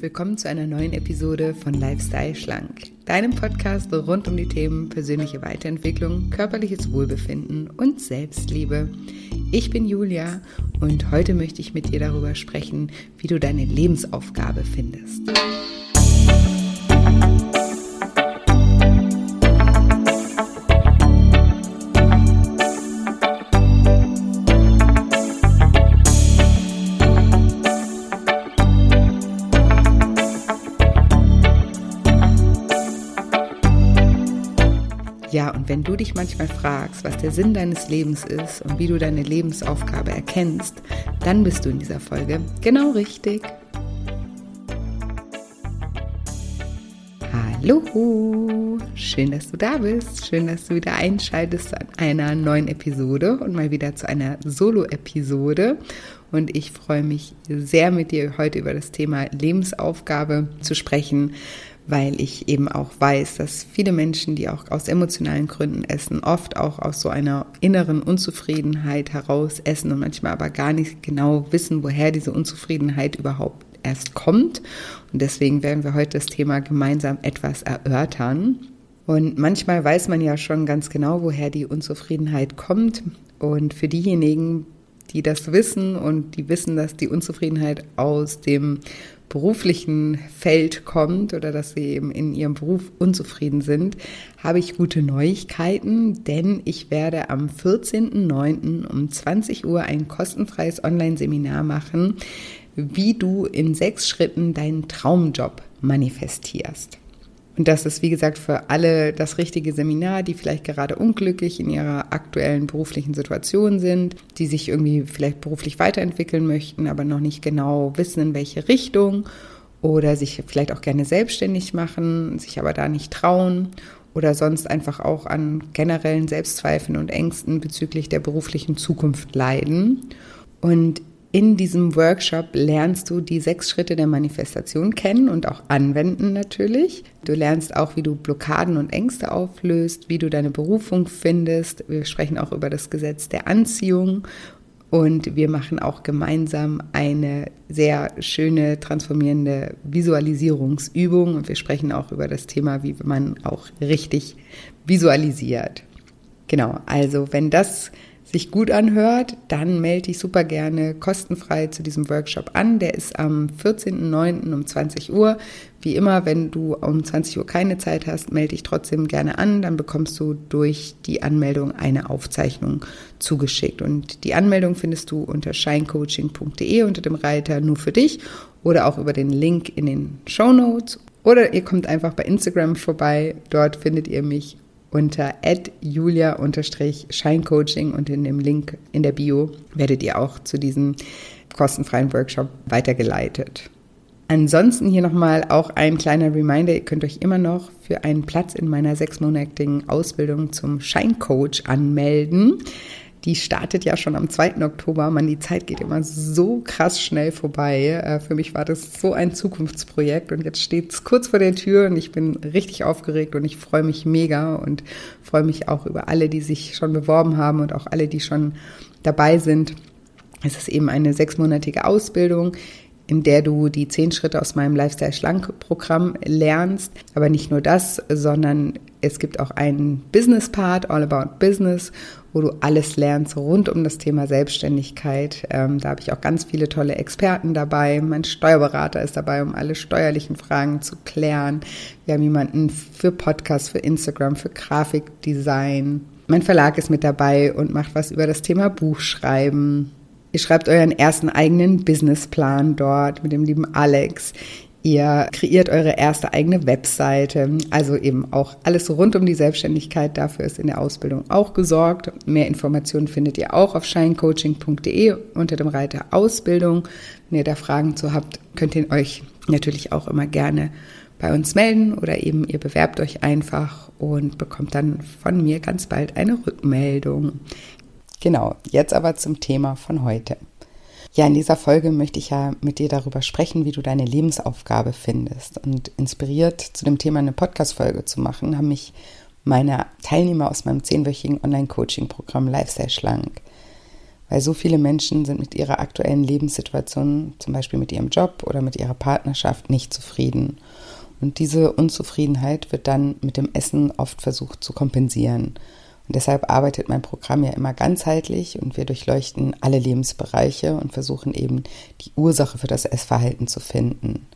Willkommen zu einer neuen Episode von Lifestyle Schlank, deinem Podcast rund um die Themen persönliche Weiterentwicklung, körperliches Wohlbefinden und Selbstliebe. Ich bin Julia und heute möchte ich mit dir darüber sprechen, wie du deine Lebensaufgabe findest. Ja, und wenn du dich manchmal fragst, was der Sinn deines Lebens ist und wie du deine Lebensaufgabe erkennst, dann bist du in dieser Folge genau richtig. Hallo, schön, dass du da bist. Schön, dass du wieder einschaltest an einer neuen Episode und mal wieder zu einer Solo-Episode. Und ich freue mich sehr, mit dir heute über das Thema Lebensaufgabe zu sprechen weil ich eben auch weiß, dass viele Menschen, die auch aus emotionalen Gründen essen, oft auch aus so einer inneren Unzufriedenheit heraus essen und manchmal aber gar nicht genau wissen, woher diese Unzufriedenheit überhaupt erst kommt. Und deswegen werden wir heute das Thema gemeinsam etwas erörtern. Und manchmal weiß man ja schon ganz genau, woher die Unzufriedenheit kommt. Und für diejenigen, die das wissen und die wissen, dass die Unzufriedenheit aus dem beruflichen Feld kommt oder dass sie eben in ihrem Beruf unzufrieden sind, habe ich gute Neuigkeiten, denn ich werde am 14.09. um 20 Uhr ein kostenfreies Online-Seminar machen, wie du in sechs Schritten deinen Traumjob manifestierst. Und das ist, wie gesagt, für alle das richtige Seminar, die vielleicht gerade unglücklich in ihrer aktuellen beruflichen Situation sind, die sich irgendwie vielleicht beruflich weiterentwickeln möchten, aber noch nicht genau wissen, in welche Richtung oder sich vielleicht auch gerne selbstständig machen, sich aber da nicht trauen oder sonst einfach auch an generellen Selbstzweifeln und Ängsten bezüglich der beruflichen Zukunft leiden. Und in diesem Workshop lernst du die sechs Schritte der Manifestation kennen und auch anwenden natürlich. Du lernst auch, wie du Blockaden und Ängste auflöst, wie du deine Berufung findest. Wir sprechen auch über das Gesetz der Anziehung und wir machen auch gemeinsam eine sehr schöne, transformierende Visualisierungsübung. Und wir sprechen auch über das Thema, wie man auch richtig visualisiert. Genau, also wenn das sich gut anhört, dann melde dich super gerne kostenfrei zu diesem Workshop an. Der ist am 14.09. um 20 Uhr. Wie immer, wenn du um 20 Uhr keine Zeit hast, melde dich trotzdem gerne an. Dann bekommst du durch die Anmeldung eine Aufzeichnung zugeschickt. Und die Anmeldung findest du unter shinecoaching.de unter dem Reiter nur für dich oder auch über den Link in den Show Notes. Oder ihr kommt einfach bei Instagram vorbei. Dort findet ihr mich unter julia-scheincoaching und in dem Link in der Bio werdet ihr auch zu diesem kostenfreien Workshop weitergeleitet. Ansonsten hier nochmal auch ein kleiner Reminder, ihr könnt euch immer noch für einen Platz in meiner sechsmonatigen Ausbildung zum Scheincoach anmelden. Die startet ja schon am 2. Oktober. Man, die Zeit geht immer so krass schnell vorbei. Äh, für mich war das so ein Zukunftsprojekt und jetzt steht es kurz vor der Tür und ich bin richtig aufgeregt und ich freue mich mega und freue mich auch über alle, die sich schon beworben haben und auch alle, die schon dabei sind. Es ist eben eine sechsmonatige Ausbildung, in der du die zehn Schritte aus meinem Lifestyle Schlank Programm lernst. Aber nicht nur das, sondern es gibt auch einen Business Part, All About Business, wo du alles lernst rund um das Thema Selbstständigkeit. Ähm, da habe ich auch ganz viele tolle Experten dabei. Mein Steuerberater ist dabei, um alle steuerlichen Fragen zu klären. Wir haben jemanden für Podcasts, für Instagram, für Grafikdesign. Mein Verlag ist mit dabei und macht was über das Thema Buchschreiben. Ihr schreibt euren ersten eigenen Businessplan dort mit dem lieben Alex. Ihr kreiert eure erste eigene Webseite, also eben auch alles rund um die Selbstständigkeit. Dafür ist in der Ausbildung auch gesorgt. Mehr Informationen findet ihr auch auf shinecoaching.de unter dem Reiter Ausbildung. Wenn ihr da Fragen zu habt, könnt ihr euch natürlich auch immer gerne bei uns melden oder eben ihr bewerbt euch einfach und bekommt dann von mir ganz bald eine Rückmeldung. Genau, jetzt aber zum Thema von heute. Ja, in dieser Folge möchte ich ja mit dir darüber sprechen, wie du deine Lebensaufgabe findest. Und inspiriert zu dem Thema eine Podcast-Folge zu machen, haben mich meine Teilnehmer aus meinem zehnwöchigen Online-Coaching-Programm Lifestyle Schlank. Weil so viele Menschen sind mit ihrer aktuellen Lebenssituation, zum Beispiel mit ihrem Job oder mit ihrer Partnerschaft, nicht zufrieden. Und diese Unzufriedenheit wird dann mit dem Essen oft versucht zu kompensieren. Und deshalb arbeitet mein Programm ja immer ganzheitlich und wir durchleuchten alle Lebensbereiche und versuchen eben die Ursache für das Essverhalten zu finden.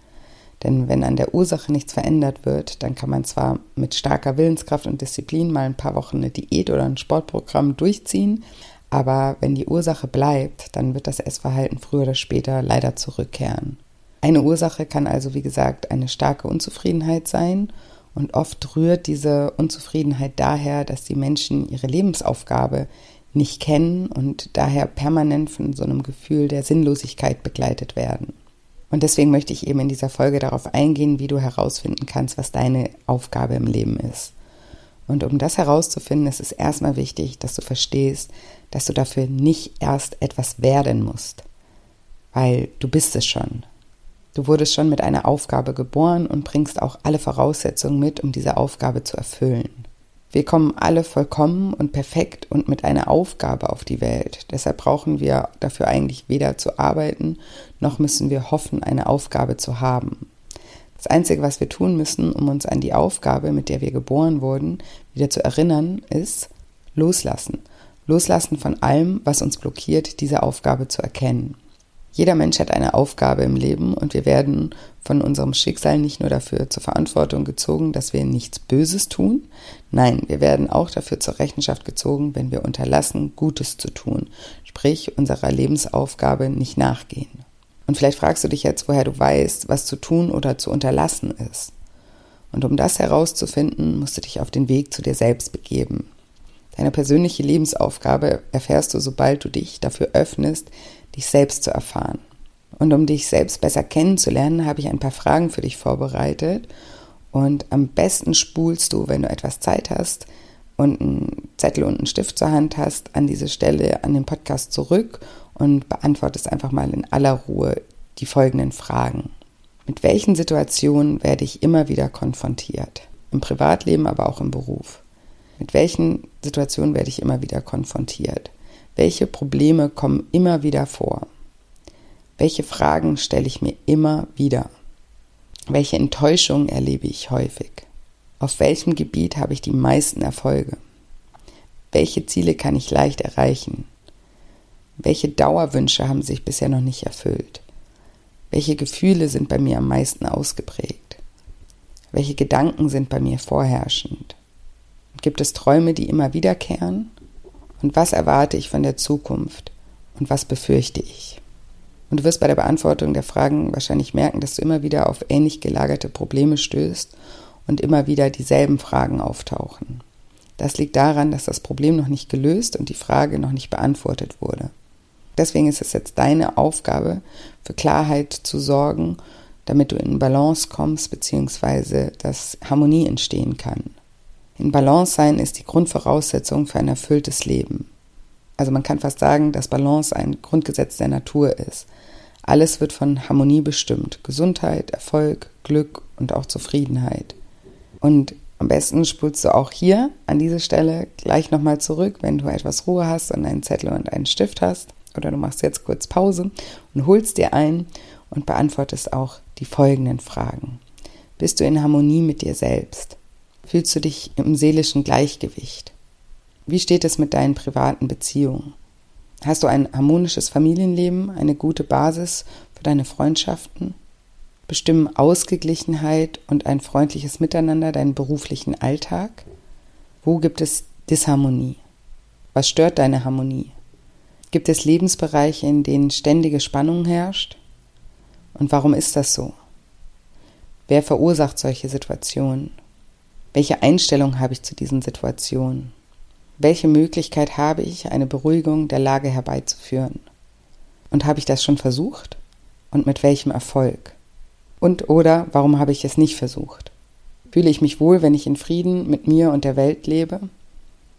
Denn wenn an der Ursache nichts verändert wird, dann kann man zwar mit starker Willenskraft und Disziplin mal ein paar Wochen eine Diät oder ein Sportprogramm durchziehen, aber wenn die Ursache bleibt, dann wird das Essverhalten früher oder später leider zurückkehren. Eine Ursache kann also, wie gesagt, eine starke Unzufriedenheit sein und oft rührt diese Unzufriedenheit daher, dass die Menschen ihre Lebensaufgabe nicht kennen und daher permanent von so einem Gefühl der Sinnlosigkeit begleitet werden. Und deswegen möchte ich eben in dieser Folge darauf eingehen, wie du herausfinden kannst, was deine Aufgabe im Leben ist. Und um das herauszufinden, ist es erstmal wichtig, dass du verstehst, dass du dafür nicht erst etwas werden musst, weil du bist es schon. Du wurdest schon mit einer Aufgabe geboren und bringst auch alle Voraussetzungen mit, um diese Aufgabe zu erfüllen. Wir kommen alle vollkommen und perfekt und mit einer Aufgabe auf die Welt. Deshalb brauchen wir dafür eigentlich weder zu arbeiten, noch müssen wir hoffen, eine Aufgabe zu haben. Das Einzige, was wir tun müssen, um uns an die Aufgabe, mit der wir geboren wurden, wieder zu erinnern, ist loslassen. Loslassen von allem, was uns blockiert, diese Aufgabe zu erkennen. Jeder Mensch hat eine Aufgabe im Leben und wir werden von unserem Schicksal nicht nur dafür zur Verantwortung gezogen, dass wir nichts Böses tun, nein, wir werden auch dafür zur Rechenschaft gezogen, wenn wir unterlassen, Gutes zu tun, sprich unserer Lebensaufgabe nicht nachgehen. Und vielleicht fragst du dich jetzt, woher du weißt, was zu tun oder zu unterlassen ist. Und um das herauszufinden, musst du dich auf den Weg zu dir selbst begeben. Deine persönliche Lebensaufgabe erfährst du, sobald du dich dafür öffnest, dich selbst zu erfahren. Und um dich selbst besser kennenzulernen, habe ich ein paar Fragen für dich vorbereitet. Und am besten spulst du, wenn du etwas Zeit hast und einen Zettel und einen Stift zur Hand hast, an diese Stelle an den Podcast zurück und beantwortest einfach mal in aller Ruhe die folgenden Fragen. Mit welchen Situationen werde ich immer wieder konfrontiert? Im Privatleben, aber auch im Beruf. Mit welchen Situationen werde ich immer wieder konfrontiert? Welche Probleme kommen immer wieder vor? Welche Fragen stelle ich mir immer wieder? Welche Enttäuschungen erlebe ich häufig? Auf welchem Gebiet habe ich die meisten Erfolge? Welche Ziele kann ich leicht erreichen? Welche Dauerwünsche haben sich bisher noch nicht erfüllt? Welche Gefühle sind bei mir am meisten ausgeprägt? Welche Gedanken sind bei mir vorherrschend? Gibt es Träume, die immer wiederkehren? Und was erwarte ich von der Zukunft? Und was befürchte ich? Und du wirst bei der Beantwortung der Fragen wahrscheinlich merken, dass du immer wieder auf ähnlich gelagerte Probleme stößt und immer wieder dieselben Fragen auftauchen. Das liegt daran, dass das Problem noch nicht gelöst und die Frage noch nicht beantwortet wurde. Deswegen ist es jetzt deine Aufgabe, für Klarheit zu sorgen, damit du in Balance kommst, beziehungsweise dass Harmonie entstehen kann. In Balance sein ist die Grundvoraussetzung für ein erfülltes Leben. Also man kann fast sagen, dass Balance ein Grundgesetz der Natur ist. Alles wird von Harmonie bestimmt. Gesundheit, Erfolg, Glück und auch Zufriedenheit. Und am besten spulst du auch hier an diese Stelle gleich nochmal zurück, wenn du etwas Ruhe hast und einen Zettel und einen Stift hast. Oder du machst jetzt kurz Pause und holst dir ein und beantwortest auch die folgenden Fragen. Bist du in Harmonie mit dir selbst? Fühlst du dich im seelischen Gleichgewicht? Wie steht es mit deinen privaten Beziehungen? Hast du ein harmonisches Familienleben, eine gute Basis für deine Freundschaften? Bestimmen Ausgeglichenheit und ein freundliches Miteinander deinen beruflichen Alltag? Wo gibt es Disharmonie? Was stört deine Harmonie? Gibt es Lebensbereiche, in denen ständige Spannung herrscht? Und warum ist das so? Wer verursacht solche Situationen? Welche Einstellung habe ich zu diesen Situationen? Welche Möglichkeit habe ich, eine Beruhigung der Lage herbeizuführen? Und habe ich das schon versucht? Und mit welchem Erfolg? Und oder warum habe ich es nicht versucht? Fühle ich mich wohl, wenn ich in Frieden mit mir und der Welt lebe?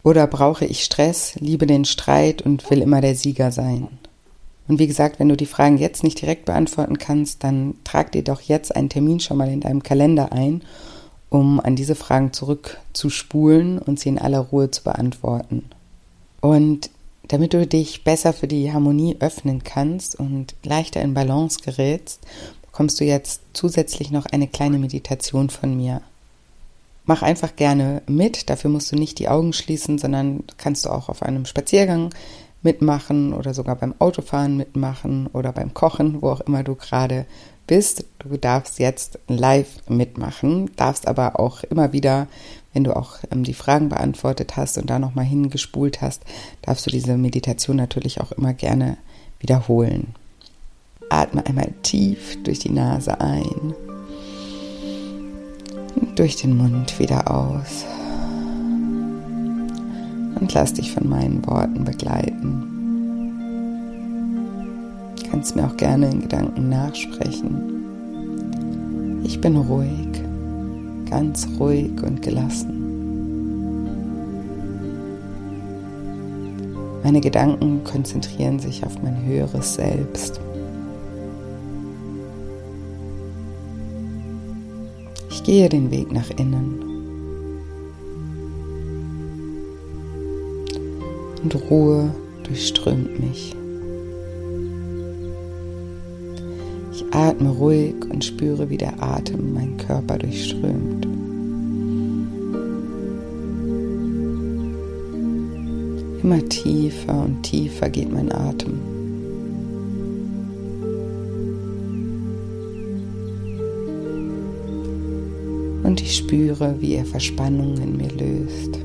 Oder brauche ich Stress, liebe den Streit und will immer der Sieger sein? Und wie gesagt, wenn du die Fragen jetzt nicht direkt beantworten kannst, dann trag dir doch jetzt einen Termin schon mal in deinem Kalender ein um an diese Fragen zurückzuspulen und sie in aller Ruhe zu beantworten. Und Damit du dich besser für die Harmonie öffnen kannst und leichter in Balance gerätst, bekommst du jetzt zusätzlich noch eine kleine Meditation von mir. Mach einfach gerne mit, dafür musst du nicht die Augen schließen, sondern kannst du auch auf einem Spaziergang mitmachen oder sogar beim Autofahren mitmachen oder beim Kochen, wo auch immer du gerade bist. Du darfst jetzt live mitmachen, darfst aber auch immer wieder, wenn du auch ähm, die Fragen beantwortet hast und da nochmal hingespult hast, darfst du diese Meditation natürlich auch immer gerne wiederholen. Atme einmal tief durch die Nase ein und durch den Mund wieder aus. Und lass dich von meinen Worten begleiten. Kannst mir auch gerne in Gedanken nachsprechen. Ich bin ruhig, ganz ruhig und gelassen. Meine Gedanken konzentrieren sich auf mein höheres Selbst. Ich gehe den Weg nach innen. Und Ruhe durchströmt mich. Atme ruhig und spüre, wie der Atem meinen Körper durchströmt. Immer tiefer und tiefer geht mein Atem. Und ich spüre, wie er Verspannungen in mir löst.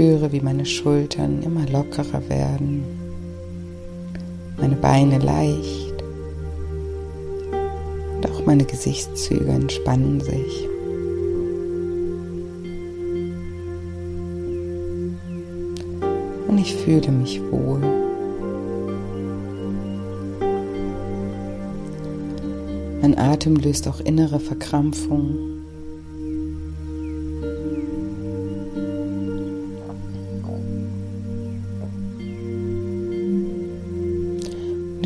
Spüre, wie meine Schultern immer lockerer werden, meine Beine leicht auch meine Gesichtszüge entspannen sich. Und ich fühle mich wohl. Mein Atem löst auch innere Verkrampfung.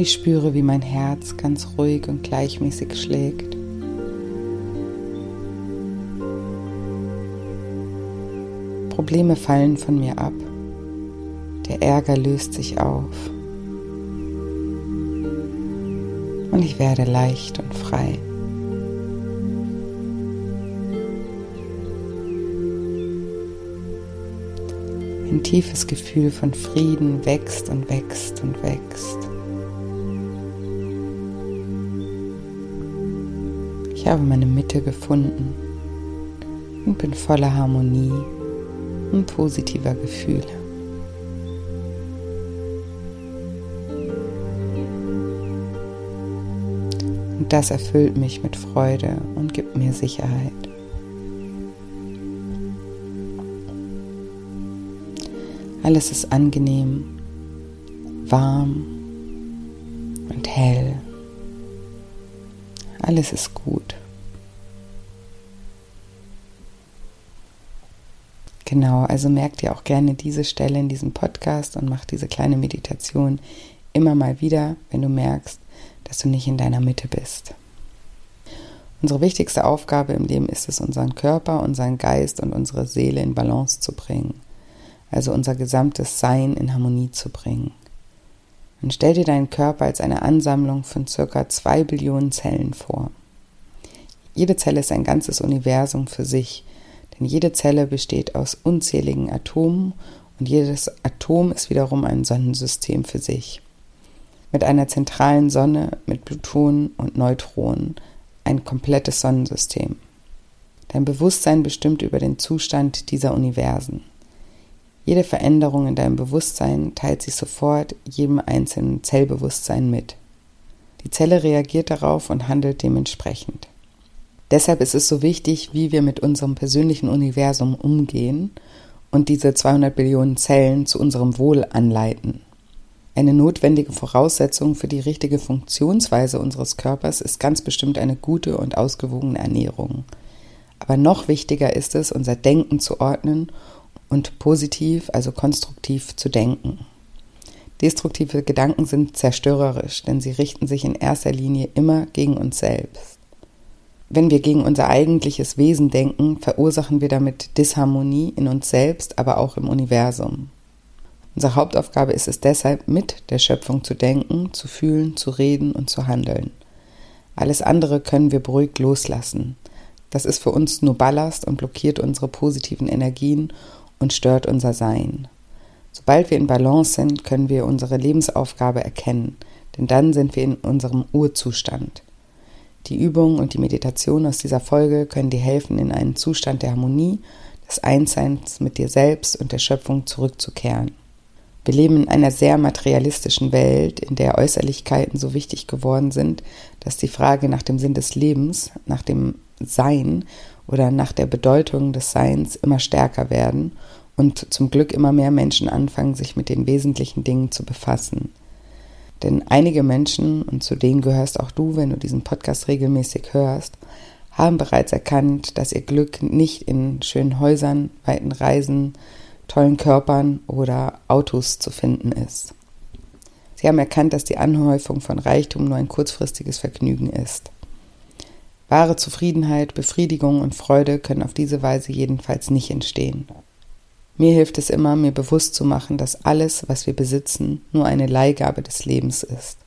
Ich spüre, wie mein Herz ganz ruhig und gleichmäßig schlägt. Probleme fallen von mir ab. Der Ärger löst sich auf. Und ich werde leicht und frei. Ein tiefes Gefühl von Frieden wächst und wächst und wächst. Ich habe meine Mitte gefunden und bin voller Harmonie und positiver Gefühle. Und das erfüllt mich mit Freude und gibt mir Sicherheit. Alles ist angenehm, warm und hell. Alles ist gut. Genau, also merkt ihr auch gerne diese Stelle in diesem Podcast und macht diese kleine Meditation immer mal wieder, wenn du merkst, dass du nicht in deiner Mitte bist. Unsere wichtigste Aufgabe im Leben ist es, unseren Körper, unseren Geist und unsere Seele in Balance zu bringen. Also unser gesamtes Sein in Harmonie zu bringen. Und stell dir deinen Körper als eine Ansammlung von circa zwei Billionen Zellen vor. Jede Zelle ist ein ganzes Universum für sich, denn jede Zelle besteht aus unzähligen Atomen und jedes Atom ist wiederum ein Sonnensystem für sich. Mit einer zentralen Sonne, mit Plutonen und Neutronen, ein komplettes Sonnensystem. Dein Bewusstsein bestimmt über den Zustand dieser Universen. Jede Veränderung in deinem Bewusstsein teilt sich sofort jedem einzelnen Zellbewusstsein mit. Die Zelle reagiert darauf und handelt dementsprechend. Deshalb ist es so wichtig, wie wir mit unserem persönlichen Universum umgehen und diese 200 Billionen Zellen zu unserem Wohl anleiten. Eine notwendige Voraussetzung für die richtige Funktionsweise unseres Körpers ist ganz bestimmt eine gute und ausgewogene Ernährung. Aber noch wichtiger ist es, unser Denken zu ordnen und positiv, also konstruktiv zu denken. Destruktive Gedanken sind zerstörerisch, denn sie richten sich in erster Linie immer gegen uns selbst. Wenn wir gegen unser eigentliches Wesen denken, verursachen wir damit Disharmonie in uns selbst, aber auch im Universum. Unsere Hauptaufgabe ist es deshalb, mit der Schöpfung zu denken, zu fühlen, zu reden und zu handeln. Alles andere können wir beruhigt loslassen. Das ist für uns nur Ballast und blockiert unsere positiven Energien und stört unser Sein. Sobald wir in Balance sind, können wir unsere Lebensaufgabe erkennen, denn dann sind wir in unserem Urzustand. Die Übung und die Meditation aus dieser Folge können dir helfen, in einen Zustand der Harmonie, des Einsseins mit dir selbst und der Schöpfung zurückzukehren. Wir leben in einer sehr materialistischen Welt, in der Äußerlichkeiten so wichtig geworden sind, dass die Frage nach dem Sinn des Lebens, nach dem Sein oder nach der Bedeutung des Seins immer stärker werden und zum Glück immer mehr Menschen anfangen, sich mit den wesentlichen Dingen zu befassen. Denn einige Menschen, und zu denen gehörst auch du, wenn du diesen Podcast regelmäßig hörst, haben bereits erkannt, dass ihr Glück nicht in schönen Häusern, weiten Reisen, tollen Körpern oder Autos zu finden ist. Sie haben erkannt, dass die Anhäufung von Reichtum nur ein kurzfristiges Vergnügen ist. Wahre Zufriedenheit, Befriedigung und Freude können auf diese Weise jedenfalls nicht entstehen. Mir hilft es immer, mir bewusst zu machen, dass alles, was wir besitzen, nur eine Leihgabe des Lebens ist.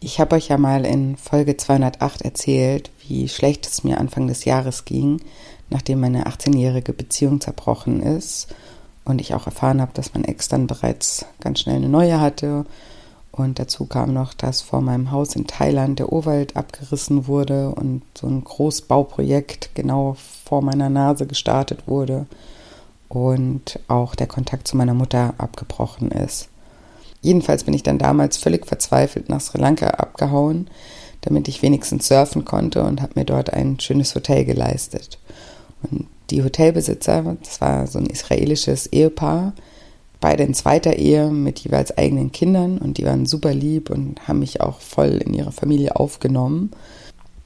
Ich habe euch ja mal in Folge 208 erzählt, wie schlecht es mir Anfang des Jahres ging, nachdem meine 18-jährige Beziehung zerbrochen ist und ich auch erfahren habe, dass mein Ex dann bereits ganz schnell eine neue hatte. Und dazu kam noch, dass vor meinem Haus in Thailand der Urwald abgerissen wurde und so ein Großbauprojekt genau vor meiner Nase gestartet wurde und auch der Kontakt zu meiner Mutter abgebrochen ist. Jedenfalls bin ich dann damals völlig verzweifelt nach Sri Lanka abgehauen, damit ich wenigstens surfen konnte und habe mir dort ein schönes Hotel geleistet. Und die Hotelbesitzer, das war so ein israelisches Ehepaar, beide in zweiter Ehe mit jeweils eigenen Kindern und die waren super lieb und haben mich auch voll in ihre Familie aufgenommen.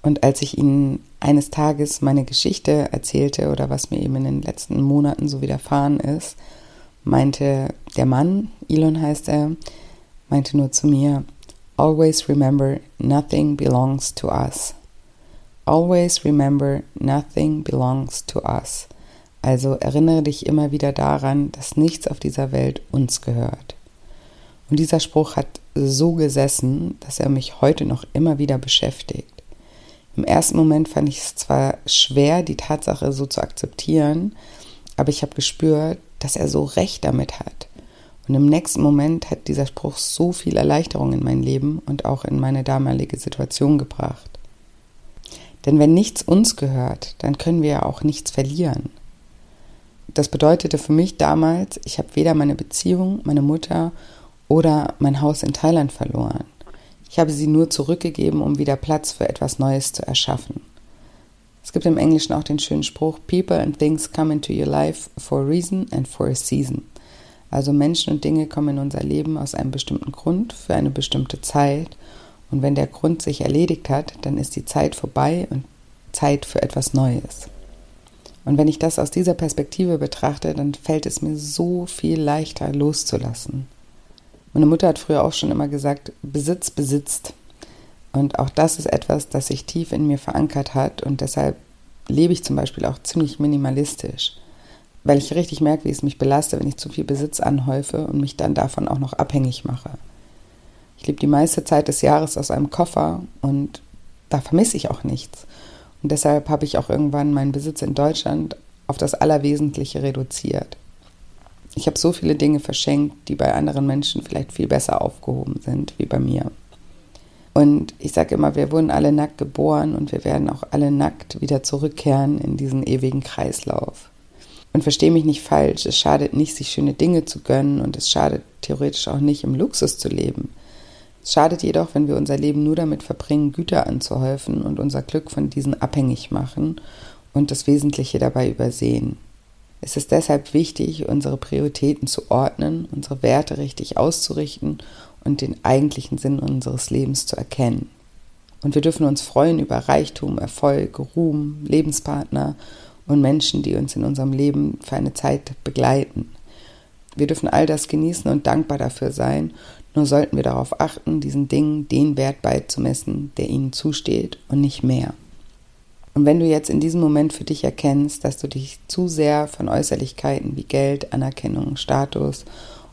Und als ich ihnen eines Tages meine Geschichte erzählte oder was mir eben in den letzten Monaten so widerfahren ist, meinte der Mann, Elon heißt er, meinte nur zu mir, Always remember, nothing belongs to us. Always remember, nothing belongs to us. Also erinnere dich immer wieder daran, dass nichts auf dieser Welt uns gehört. Und dieser Spruch hat so gesessen, dass er mich heute noch immer wieder beschäftigt. Im ersten Moment fand ich es zwar schwer, die Tatsache so zu akzeptieren, aber ich habe gespürt, dass er so recht damit hat. Und im nächsten Moment hat dieser Spruch so viel Erleichterung in mein Leben und auch in meine damalige Situation gebracht. Denn wenn nichts uns gehört, dann können wir ja auch nichts verlieren. Das bedeutete für mich damals, ich habe weder meine Beziehung, meine Mutter oder mein Haus in Thailand verloren. Ich habe sie nur zurückgegeben, um wieder Platz für etwas Neues zu erschaffen. Es gibt im Englischen auch den schönen Spruch, People and things come into your life for a reason and for a season. Also Menschen und Dinge kommen in unser Leben aus einem bestimmten Grund für eine bestimmte Zeit und wenn der Grund sich erledigt hat, dann ist die Zeit vorbei und Zeit für etwas Neues. Und wenn ich das aus dieser Perspektive betrachte, dann fällt es mir so viel leichter loszulassen. Meine Mutter hat früher auch schon immer gesagt, Besitz besitzt. Und auch das ist etwas, das sich tief in mir verankert hat und deshalb lebe ich zum Beispiel auch ziemlich minimalistisch, weil ich richtig merke, wie es mich belastet, wenn ich zu viel Besitz anhäufe und mich dann davon auch noch abhängig mache. Ich lebe die meiste Zeit des Jahres aus einem Koffer und da vermisse ich auch nichts. Und deshalb habe ich auch irgendwann meinen Besitz in Deutschland auf das Allerwesentliche reduziert. Ich habe so viele Dinge verschenkt, die bei anderen Menschen vielleicht viel besser aufgehoben sind wie bei mir. Und ich sage immer, wir wurden alle nackt geboren und wir werden auch alle nackt wieder zurückkehren in diesen ewigen Kreislauf. Und verstehe mich nicht falsch, es schadet nicht, sich schöne Dinge zu gönnen und es schadet theoretisch auch nicht, im Luxus zu leben. Es schadet jedoch, wenn wir unser Leben nur damit verbringen, Güter anzuhäufen und unser Glück von diesen abhängig machen und das Wesentliche dabei übersehen. Es ist deshalb wichtig, unsere Prioritäten zu ordnen, unsere Werte richtig auszurichten und den eigentlichen Sinn unseres Lebens zu erkennen. Und wir dürfen uns freuen über Reichtum, Erfolg, Ruhm, Lebenspartner und Menschen, die uns in unserem Leben für eine Zeit begleiten. Wir dürfen all das genießen und dankbar dafür sein nur sollten wir darauf achten, diesen Dingen den Wert beizumessen, der ihnen zusteht und nicht mehr. Und wenn du jetzt in diesem Moment für dich erkennst, dass du dich zu sehr von Äußerlichkeiten wie Geld, Anerkennung, Status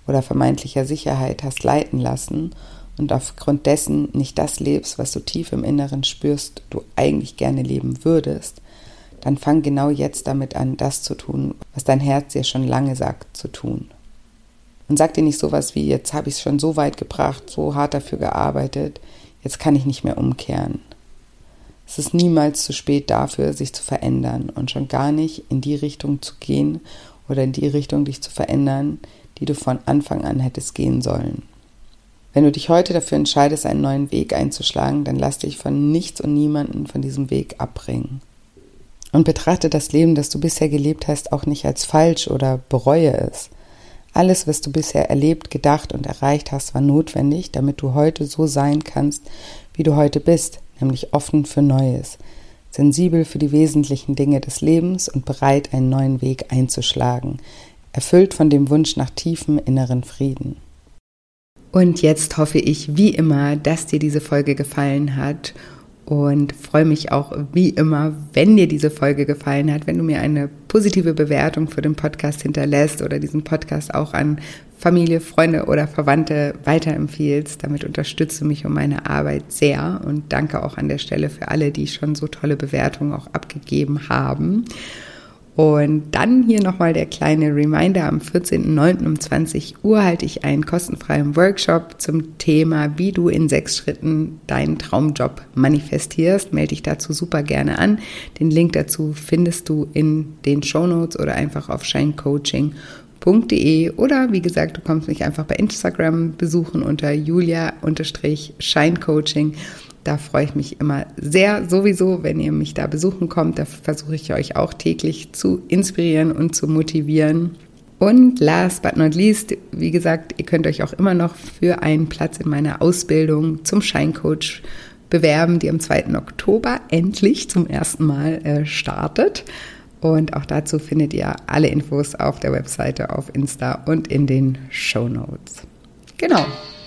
oder vermeintlicher Sicherheit hast leiten lassen und aufgrund dessen nicht das lebst, was du tief im Inneren spürst, du eigentlich gerne leben würdest, dann fang genau jetzt damit an, das zu tun, was dein Herz dir schon lange sagt zu tun. Und sag dir nicht sowas wie, jetzt habe ich es schon so weit gebracht, so hart dafür gearbeitet, jetzt kann ich nicht mehr umkehren. Es ist niemals zu spät dafür, sich zu verändern und schon gar nicht in die Richtung zu gehen oder in die Richtung dich zu verändern, die du von Anfang an hättest gehen sollen. Wenn du dich heute dafür entscheidest, einen neuen Weg einzuschlagen, dann lass dich von nichts und niemanden von diesem Weg abbringen. Und betrachte das Leben, das du bisher gelebt hast, auch nicht als falsch oder bereue es. Alles, was du bisher erlebt, gedacht und erreicht hast, war notwendig, damit du heute so sein kannst, wie du heute bist, nämlich offen für Neues, sensibel für die wesentlichen Dinge des Lebens und bereit, einen neuen Weg einzuschlagen, erfüllt von dem Wunsch nach tiefem inneren Frieden. Und jetzt hoffe ich wie immer, dass dir diese Folge gefallen hat und freue mich auch wie immer, wenn dir diese Folge gefallen hat, wenn du mir eine positive Bewertung für den Podcast hinterlässt oder diesen Podcast auch an Familie, Freunde oder Verwandte weiterempfiehlst. Damit unterstütze mich und meine Arbeit sehr und danke auch an der Stelle für alle, die schon so tolle Bewertungen auch abgegeben haben. Und dann hier nochmal der kleine Reminder, am 14.09. um 20 Uhr halte ich einen kostenfreien Workshop zum Thema, wie du in sechs Schritten deinen Traumjob manifestierst. Melde dich dazu super gerne an. Den Link dazu findest du in den Show Notes oder einfach auf shinecoaching.de oder wie gesagt, du kommst mich einfach bei Instagram besuchen unter julia-shinecoaching. Da freue ich mich immer sehr sowieso, wenn ihr mich da besuchen kommt. Da versuche ich euch auch täglich zu inspirieren und zu motivieren. Und last but not least, wie gesagt, ihr könnt euch auch immer noch für einen Platz in meiner Ausbildung zum Scheincoach bewerben, die am 2. Oktober endlich zum ersten Mal äh, startet. Und auch dazu findet ihr alle Infos auf der Webseite, auf Insta und in den Show Notes. Genau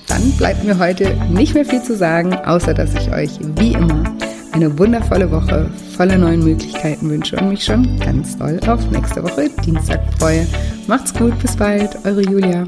dann bleibt mir heute nicht mehr viel zu sagen, außer dass ich euch wie immer eine wundervolle Woche voller neuen Möglichkeiten wünsche und mich schon ganz doll auf nächste Woche Dienstag freue. Macht's gut, bis bald, eure Julia.